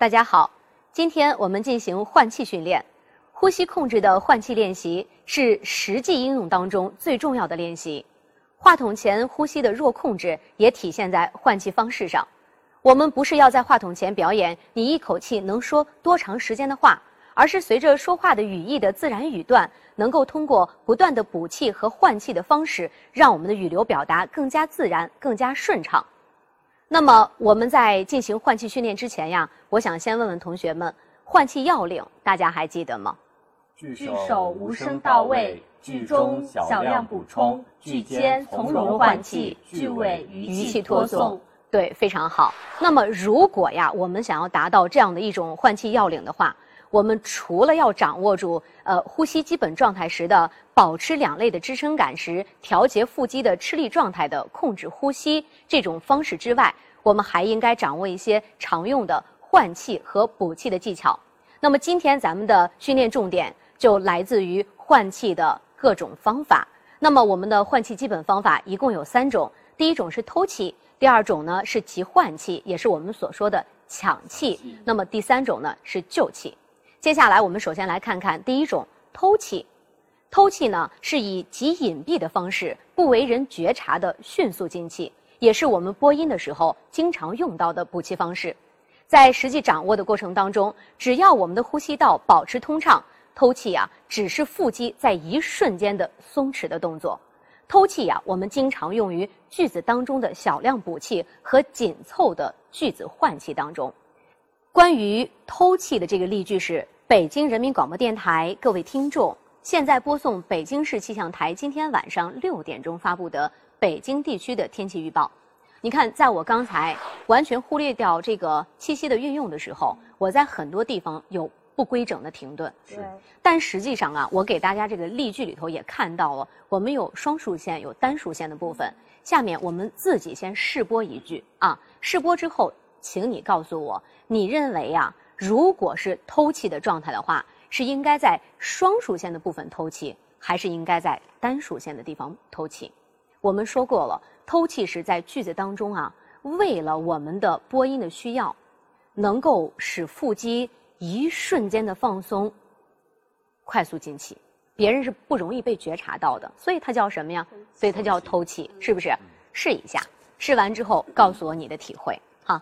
大家好，今天我们进行换气训练。呼吸控制的换气练习是实际应用当中最重要的练习。话筒前呼吸的弱控制也体现在换气方式上。我们不是要在话筒前表演你一口气能说多长时间的话，而是随着说话的语义的自然语段，能够通过不断的补气和换气的方式，让我们的语流表达更加自然、更加顺畅。那么我们在进行换气训练之前呀，我想先问问同学们，换气要领大家还记得吗？句首无声到位，句中小量补充，句间从容换气，句尾余气托送。对，非常好。那么如果呀，我们想要达到这样的一种换气要领的话，我们除了要掌握住呃呼吸基本状态时的保持两肋的支撑感时，调节腹肌的吃力状态的控制呼吸这种方式之外，我们还应该掌握一些常用的换气和补气的技巧。那么今天咱们的训练重点就来自于换气的各种方法。那么我们的换气基本方法一共有三种，第一种是偷气，第二种呢是急换气，也是我们所说的抢气。那么第三种呢是救气。接下来，我们首先来看看第一种偷气。偷气呢，是以极隐蔽的方式，不为人觉察的迅速进气，也是我们播音的时候经常用到的补气方式。在实际掌握的过程当中，只要我们的呼吸道保持通畅，偷气啊，只是腹肌在一瞬间的松弛的动作。偷气呀，我们经常用于句子当中的小量补气和紧凑的句子换气当中。关于偷气的这个例句是北京人民广播电台各位听众，现在播送北京市气象台今天晚上六点钟发布的北京地区的天气预报。你看，在我刚才完全忽略掉这个气息的运用的时候，我在很多地方有不规整的停顿。是。但实际上啊，我给大家这个例句里头也看到了，我们有双数线，有单数线的部分。下面我们自己先试播一句啊，试播之后。请你告诉我，你认为啊，如果是偷气的状态的话，是应该在双数线的部分偷气，还是应该在单数线的地方偷气？我们说过了，偷气是在句子当中啊，为了我们的播音的需要，能够使腹肌一瞬间的放松，快速进气，别人是不容易被觉察到的，所以它叫什么呀？所以它叫偷气，是不是？试一下，试完之后告诉我你的体会，哈。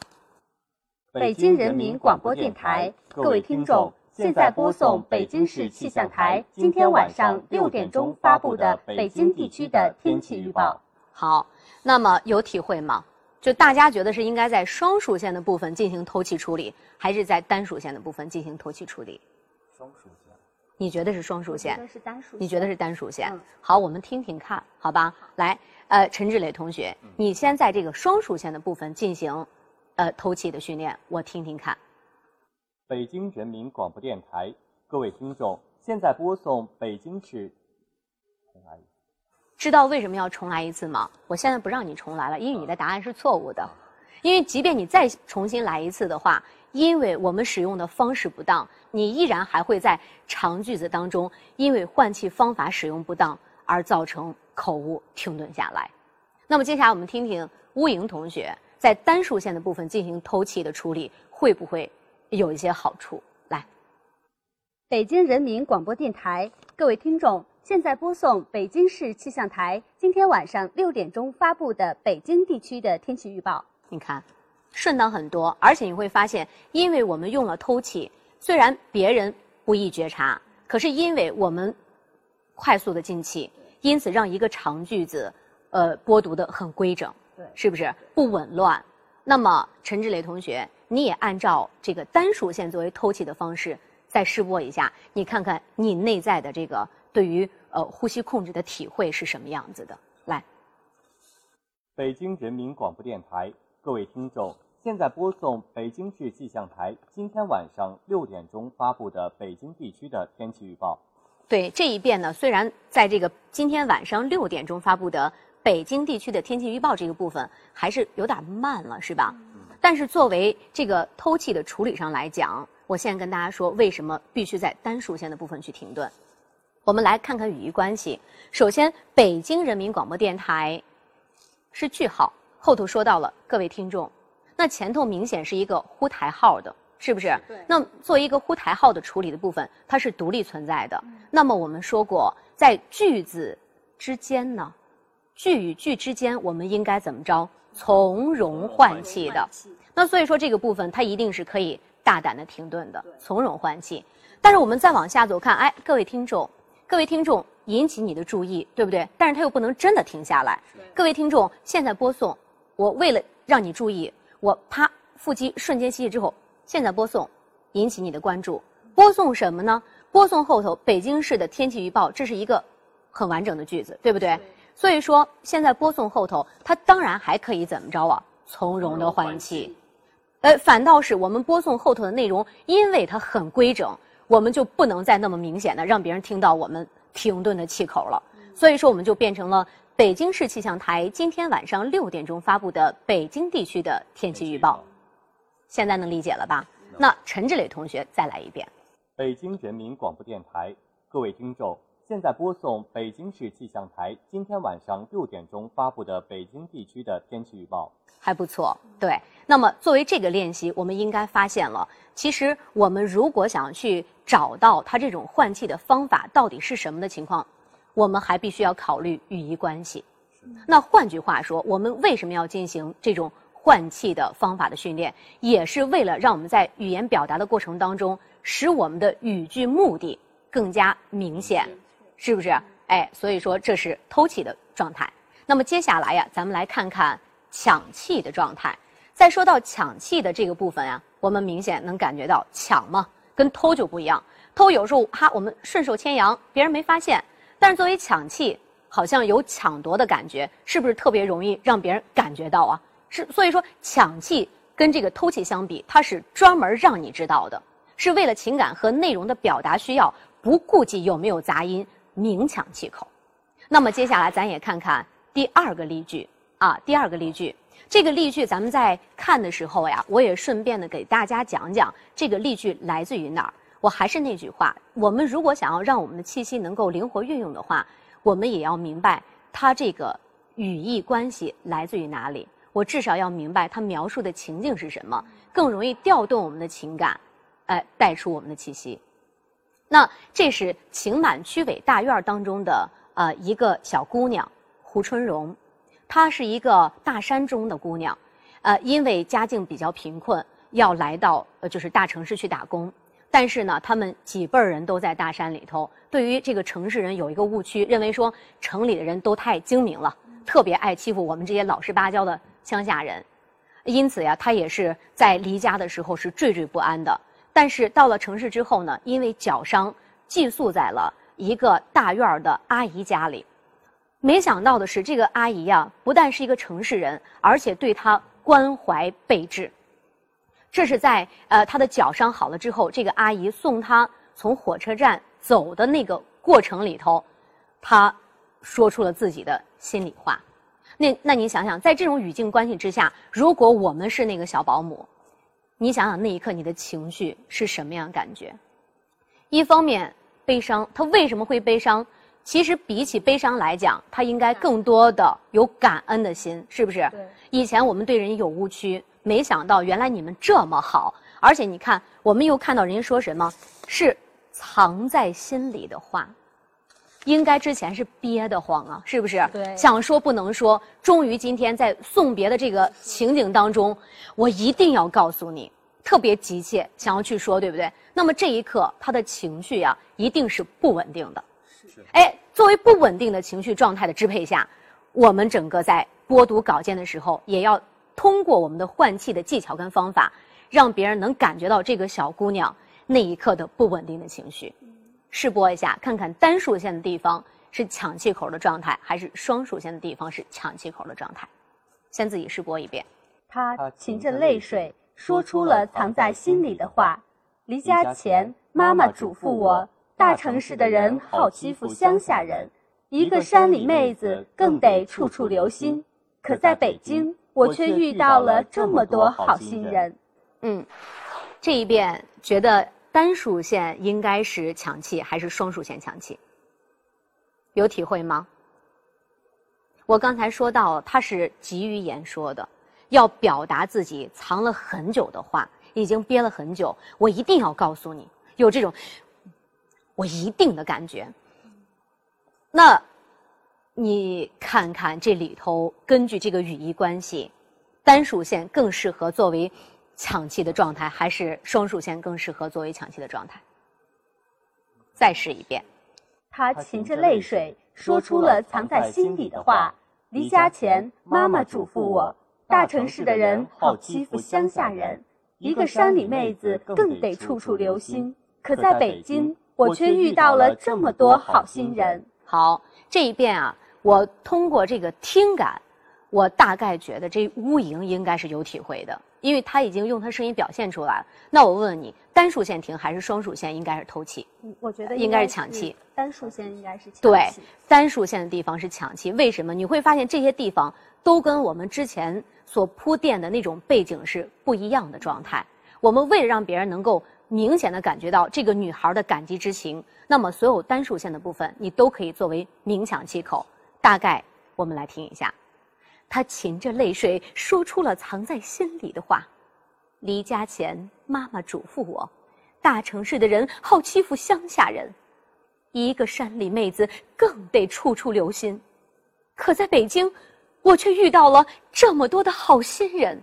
北京人民广播电台，各位听众，现在播送北京市气象台今天晚上六点钟发布的北京地区的天气预报。好，那么有体会吗？就大家觉得是应该在双数线的部分进行透气处理，还是在单数线的部分进行透气处理？双数线。你觉得是双数线？是单数。你觉得是单数线？好，我们听听看，好吧？来，呃，陈志磊同学，你先在这个双数线的部分进行。呃，偷气的训练，我听听看。北京人民广播电台，各位听众，现在播送北京市。重来一次。知道为什么要重来一次吗？我现在不让你重来了，因为你的答案是错误的。因为即便你再重新来一次的话，因为我们使用的方式不当，你依然还会在长句子当中，因为换气方法使用不当而造成口误停顿下来。那么接下来我们听听乌莹同学。在单数线的部分进行偷气的处理，会不会有一些好处？来，北京人民广播电台各位听众，现在播送北京市气象台今天晚上六点钟发布的北京地区的天气预报。你看，顺当很多，而且你会发现，因为我们用了偷气，虽然别人不易觉察，可是因为我们快速的进气，因此让一个长句子，呃，播读的很规整。是不是不紊乱？那么陈志磊同学，你也按照这个单数线作为偷气的方式再试播一下，你看看你内在的这个对于呃呼吸控制的体会是什么样子的？来，北京人民广播电台各位听众，现在播送北京市气象台今天晚上六点钟发布的北京地区的天气预报。对这一遍呢，虽然在这个今天晚上六点钟发布的。北京地区的天气预报这个部分还是有点慢了，是吧？但是作为这个偷气的处理上来讲，我现在跟大家说，为什么必须在单数线的部分去停顿？我们来看看语义关系。首先，北京人民广播电台是句号，后头说到了各位听众，那前头明显是一个呼台号的，是不是？对那作为一个呼台号的处理的部分，它是独立存在的。那么我们说过，在句子之间呢，句与句之间，我们应该怎么着？从容换气的。那所以说这个部分它一定是可以大胆的停顿的，从容换气。但是我们再往下走看，哎，各位听众，各位听众，引起你的注意，对不对？但是它又不能真的停下来。各位听众，现在播送，我为了让你注意，我啪腹肌瞬间吸气之后，现在播送，引起你的关注。播送什么呢？播送后头北京市的天气预报，这是一个很完整的句子，对不对？所以说，现在播送后头，它当然还可以怎么着啊？从容的换气。呃，反倒是我们播送后头的内容，因为它很规整，我们就不能再那么明显的让别人听到我们停顿的气口了。所以说，我们就变成了北京市气象台今天晚上六点钟发布的北京地区的天气预报。现在能理解了吧？那陈志磊同学再来一遍。北京人民广播电台，各位听众，现在播送北京市气象台今天晚上六点钟发布的北京地区的天气预报。还不错，对。那么作为这个练习，我们应该发现了，其实我们如果想去找到它这种换气的方法到底是什么的情况，我们还必须要考虑语义关系。那换句话说，我们为什么要进行这种换气的方法的训练，也是为了让我们在语言表达的过程当中，使我们的语句目的更加明显，是不是？哎，所以说这是偷气的状态。那么接下来呀，咱们来看看抢气的状态。再说到抢气的这个部分呀，我们明显能感觉到抢嘛，跟偷就不一样。偷有时候哈，我们顺手牵羊，别人没发现；但是作为抢气，好像有抢夺的感觉，是不是特别容易让别人感觉到啊？是，所以说抢气跟这个偷气相比，它是专门让你知道的，是为了情感和内容的表达需要，不顾及有没有杂音，明抢气口。那么接下来咱也看看第二个例句啊，第二个例句。这个例句咱们在看的时候呀，我也顺便的给大家讲讲这个例句来自于哪儿。我还是那句话，我们如果想要让我们的气息能够灵活运用的话，我们也要明白它这个语义关系来自于哪里。我至少要明白它描述的情境是什么，更容易调动我们的情感，哎，带出我们的气息。那这是情满区委大院当中的呃一个小姑娘胡春荣。她是一个大山中的姑娘，呃，因为家境比较贫困，要来到呃就是大城市去打工。但是呢，他们几辈人都在大山里头，对于这个城市人有一个误区，认为说城里的人都太精明了，特别爱欺负我们这些老实巴交的乡下人。因此呀，她也是在离家的时候是惴惴不安的。但是到了城市之后呢，因为脚伤，寄宿在了一个大院的阿姨家里。没想到的是，这个阿姨呀，不但是一个城市人，而且对她关怀备至。这是在呃她的脚伤好了之后，这个阿姨送她从火车站走的那个过程里头，她说出了自己的心里话。那那你想想，在这种语境关系之下，如果我们是那个小保姆，你想想那一刻你的情绪是什么样感觉？一方面悲伤，他为什么会悲伤？其实比起悲伤来讲，他应该更多的有感恩的心，是不是？以前我们对人有误区，没想到原来你们这么好，而且你看，我们又看到人家说什么，是藏在心里的话，应该之前是憋得慌啊，是不是？对。想说不能说，终于今天在送别的这个情景当中，我一定要告诉你，特别急切想要去说，对不对？那么这一刻，他的情绪呀，一定是不稳定的。是哎，作为不稳定的情绪状态的支配下，我们整个在播读稿件的时候，也要通过我们的换气的技巧跟方法，让别人能感觉到这个小姑娘那一刻的不稳定的情绪。试播一下，看看单数线的地方是抢气口的状态，还是双数线的地方是抢气口的状态。先自己试播一遍。他噙着泪水说出了藏在心里的话。离家前，妈妈嘱咐我。大城市的人好欺负乡下人，一个山里妹子更得处处留心。可在北京，我却遇到了这么多好心人。嗯，这一遍觉得单数线应该是抢气还是双数线抢气？有体会吗？我刚才说到，他是急于言说的，要表达自己藏了很久的话。已经憋了很久，我一定要告诉你，有这种我一定的感觉。那，你看看这里头，根据这个语义关系，单数线更适合作为抢气的状态，还是双数线更适合作为抢气的状态？再试一遍。他噙着泪水说出了藏在心底的话。离家前，妈妈嘱咐我，大城市的人好欺负乡下人，一个山里妹子更得处处留心。可在北京，我却遇到了这么多好心人。好，这一遍啊，我通过这个听感，我大概觉得这乌蝇应该是有体会的。因为他已经用他声音表现出来了。那我问问你，单数线停还是双数线应该是偷气？我觉得应该是抢气。单数线应该是抢气。对，单数线的地方是抢气。为什么？你会发现这些地方都跟我们之前所铺垫的那种背景是不一样的状态。我们为了让别人能够明显的感觉到这个女孩的感激之情，那么所有单数线的部分你都可以作为明抢气口。大概我们来听一下。他噙着泪水说出了藏在心里的话：“离家前，妈妈嘱咐我，大城市的人好欺负乡下人，一个山里妹子更得处处留心。可在北京，我却遇到了这么多的好心人。”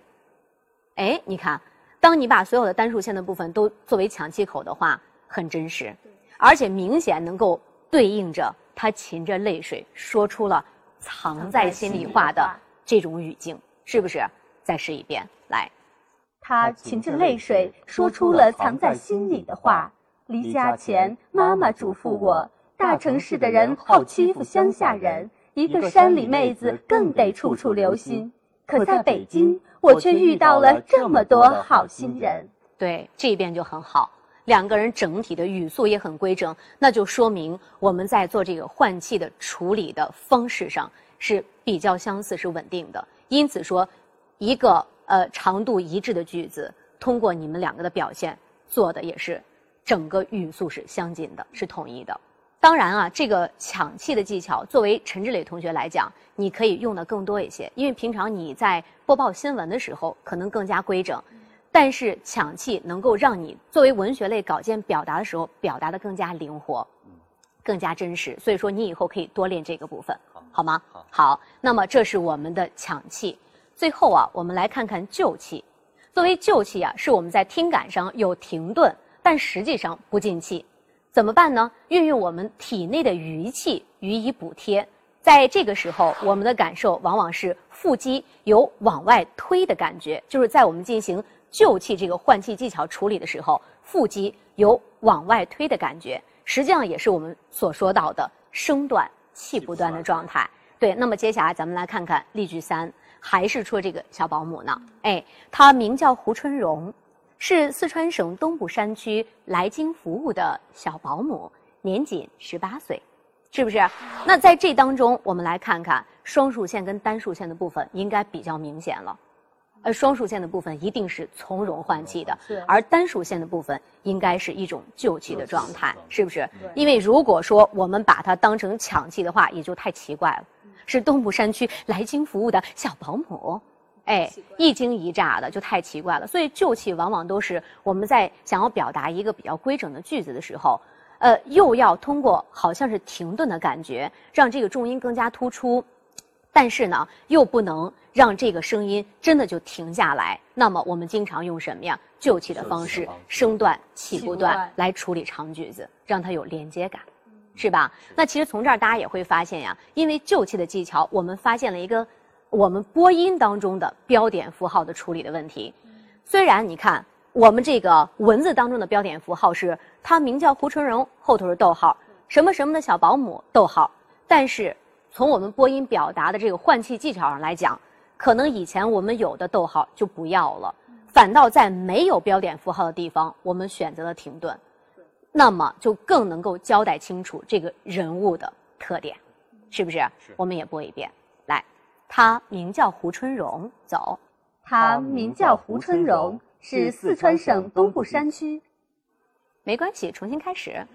哎，你看，当你把所有的单数线的部分都作为抢气口的话，很真实，而且明显能够对应着他噙着泪水说出了藏在心里话的。这种语境是不是？再试一遍，来。他噙着泪水说出了藏在心里的话。离家前，妈妈嘱咐我，大城市的人好欺负乡下人，一个山里妹子更得处处留心。可在北京，我却遇到了这么多好心人。对，这一遍就很好，两个人整体的语速也很规整，那就说明我们在做这个换气的处理的方式上。是比较相似，是稳定的。因此说，一个呃长度一致的句子，通过你们两个的表现做的也是整个语速是相近的，是统一的。当然啊，这个抢气的技巧，作为陈志磊同学来讲，你可以用的更多一些，因为平常你在播报新闻的时候可能更加规整，但是抢气能够让你作为文学类稿件表达的时候表达的更加灵活，更加真实。所以说，你以后可以多练这个部分。好吗？好，那么这是我们的抢气。最后啊，我们来看看救气。作为救气啊，是我们在听感上有停顿，但实际上不进气，怎么办呢？运用我们体内的余气予以补贴。在这个时候，我们的感受往往是腹肌有往外推的感觉，就是在我们进行救气这个换气技巧处理的时候，腹肌有往外推的感觉，实际上也是我们所说到的声断。气不断的状态，对。那么接下来咱们来看看例句三，还是说这个小保姆呢？哎，她名叫胡春荣，是四川省东部山区来京服务的小保姆，年仅十八岁，是不是？那在这当中，我们来看看双数线跟单数线的部分，应该比较明显了。呃，双属线的部分一定是从容换气的，而单属线的部分应该是一种救气的状态，是不是？因为如果说我们把它当成抢气的话，也就太奇怪了。是东部山区来京服务的小保姆，哎，一惊一乍的就太奇怪了。所以救气往往都是我们在想要表达一个比较规整的句子的时候，呃，又要通过好像是停顿的感觉，让这个重音更加突出。但是呢，又不能让这个声音真的就停下来。那么我们经常用什么呀？救气的方式，声断气不断来处理长句子，让它有连接感，是吧？那其实从这儿大家也会发现呀，因为救气的技巧，我们发现了一个我们播音当中的标点符号的处理的问题。虽然你看我们这个文字当中的标点符号是他名叫胡春荣，后头是逗号，什么什么的小保姆，逗号，但是。从我们播音表达的这个换气技巧上来讲，可能以前我们有的逗号就不要了，反倒在没有标点符号的地方，我们选择了停顿，那么就更能够交代清楚这个人物的特点，是不是？我们也播一遍，来，他名叫胡春荣，走，他名叫胡春荣，是四川省东部山区，没关系，重新开始。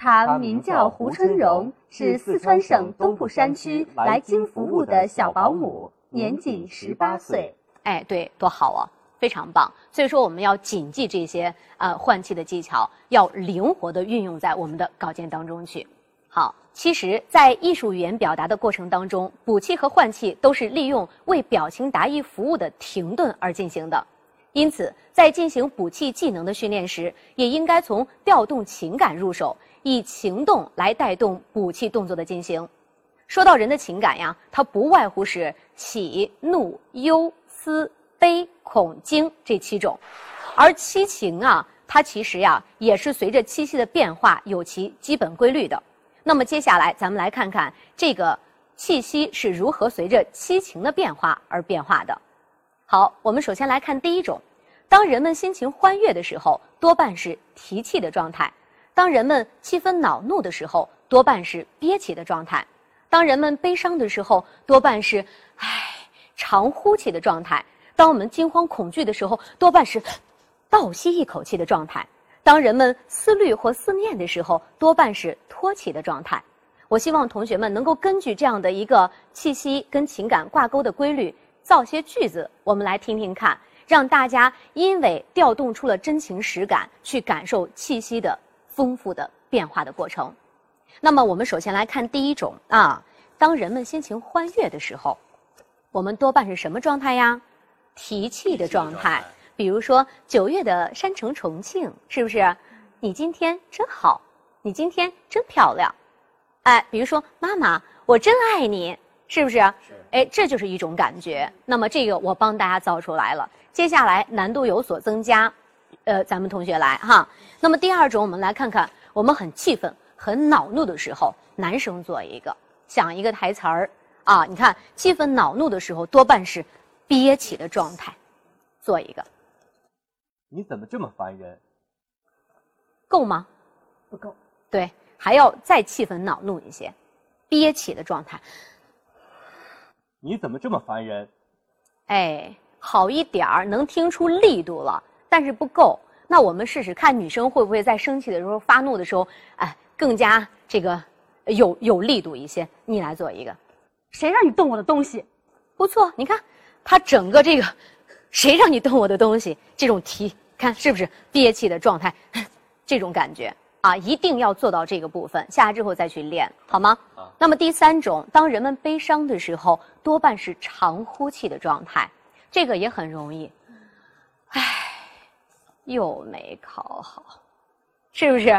他名叫胡春荣，是四川省东部山区来京服务的小保姆，年仅十八岁。哎，对，多好啊！非常棒。所以说，我们要谨记这些呃换气的技巧，要灵活的运用在我们的稿件当中去。好，其实，在艺术语言表达的过程当中，补气和换气都是利用为表情达意服务的停顿而进行的。因此，在进行补气技能的训练时，也应该从调动情感入手，以情动来带动补气动作的进行。说到人的情感呀，它不外乎是喜、怒、忧、思、悲、恐、惊这七种，而七情啊，它其实呀也是随着气息的变化有其基本规律的。那么接下来咱们来看看这个气息是如何随着七情的变化而变化的。好，我们首先来看第一种，当人们心情欢悦的时候，多半是提气的状态；当人们气愤恼怒的时候，多半是憋气的状态。当人们悲伤的时候，多半是唉长呼气的状态；当我们惊慌恐惧的时候，多半是倒吸一口气的状态；当人们思虑或思念的时候，多半是托起的状态。我希望同学们能够根据这样的一个气息跟情感挂钩的规律，造些句子，我们来听听看，让大家因为调动出了真情实感，去感受气息的丰富的变化的过程。那么，我们首先来看第一种啊，当人们心情欢悦的时候，我们多半是什么状态呀？提气的状态。比如说九月的山城重庆，是不是？你今天真好，你今天真漂亮。哎，比如说妈妈，我真爱你，是不是？是。哎，这就是一种感觉。那么这个我帮大家造出来了。接下来难度有所增加，呃，咱们同学来哈。那么第二种，我们来看看，我们很气愤。很恼怒的时候，男生做一个，想一个台词儿啊！你看，气愤恼怒的时候，多半是憋气的状态，做一个。你怎么这么烦人？够吗？不够。对，还要再气愤恼怒一些，憋气的状态。你怎么这么烦人？哎，好一点儿，能听出力度了，但是不够。那我们试试看，女生会不会在生气的时候、发怒的时候，哎？更加这个有有力度一些，你来做一个。谁让你动我的东西？不错，你看他整个这个，谁让你动我的东西？这种提，看是不是憋气的状态？这种感觉啊，一定要做到这个部分。下来之后再去练，好吗？那么第三种，当人们悲伤的时候，多半是长呼气的状态，这个也很容易。唉，又没考好。是不是？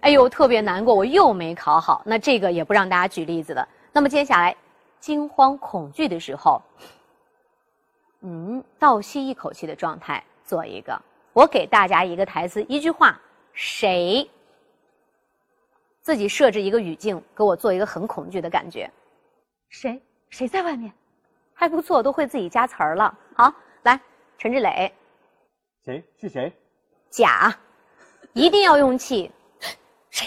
哎呦，特别难过，我又没考好。那这个也不让大家举例子了。那么接下来，惊慌恐惧的时候，嗯，倒吸一口气的状态，做一个。我给大家一个台词，一句话，谁？自己设置一个语境，给我做一个很恐惧的感觉。谁？谁在外面？还不错，都会自己加词儿了。好，来，陈志磊。谁？是谁？甲。一定要用气，谁？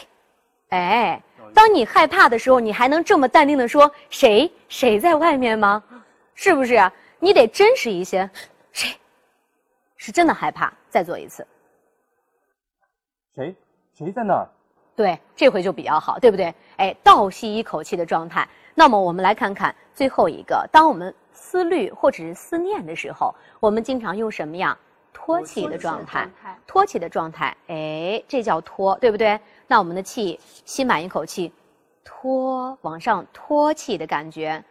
哎，当你害怕的时候，你还能这么淡定的说谁？谁在外面吗？是不是？你得真实一些，谁？是真的害怕。再做一次。谁？谁在那儿？对，这回就比较好，对不对？哎，倒吸一口气的状态。那么我们来看看最后一个，当我们思虑或者是思念的时候，我们经常用什么样？托起的状态，托起的状态，哎，这叫托，对不对？那我们的气吸满一口气，托往上托起的感觉，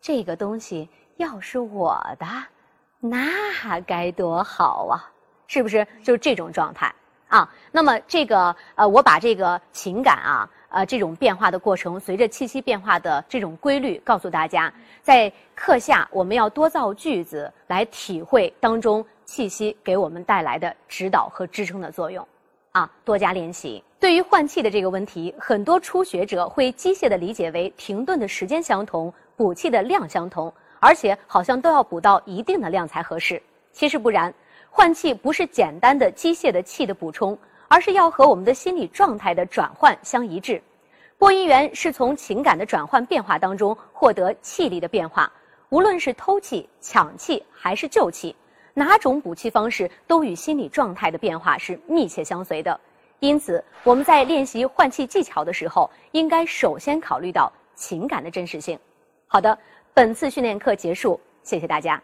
这个东西要是我的，那该多好啊！是不是？就是这种状态啊。那么这个呃，我把这个情感啊，呃，这种变化的过程，随着气息变化的这种规律，告诉大家，在课下我们要多造句子来体会当中。气息给我们带来的指导和支撑的作用，啊，多加练习。对于换气的这个问题，很多初学者会机械的理解为停顿的时间相同，补气的量相同，而且好像都要补到一定的量才合适。其实不然，换气不是简单的机械的气的补充，而是要和我们的心理状态的转换相一致。播音员是从情感的转换变化当中获得气力的变化，无论是偷气、抢气还是救气。哪种补气方式都与心理状态的变化是密切相随的，因此我们在练习换气技巧的时候，应该首先考虑到情感的真实性。好的，本次训练课结束，谢谢大家。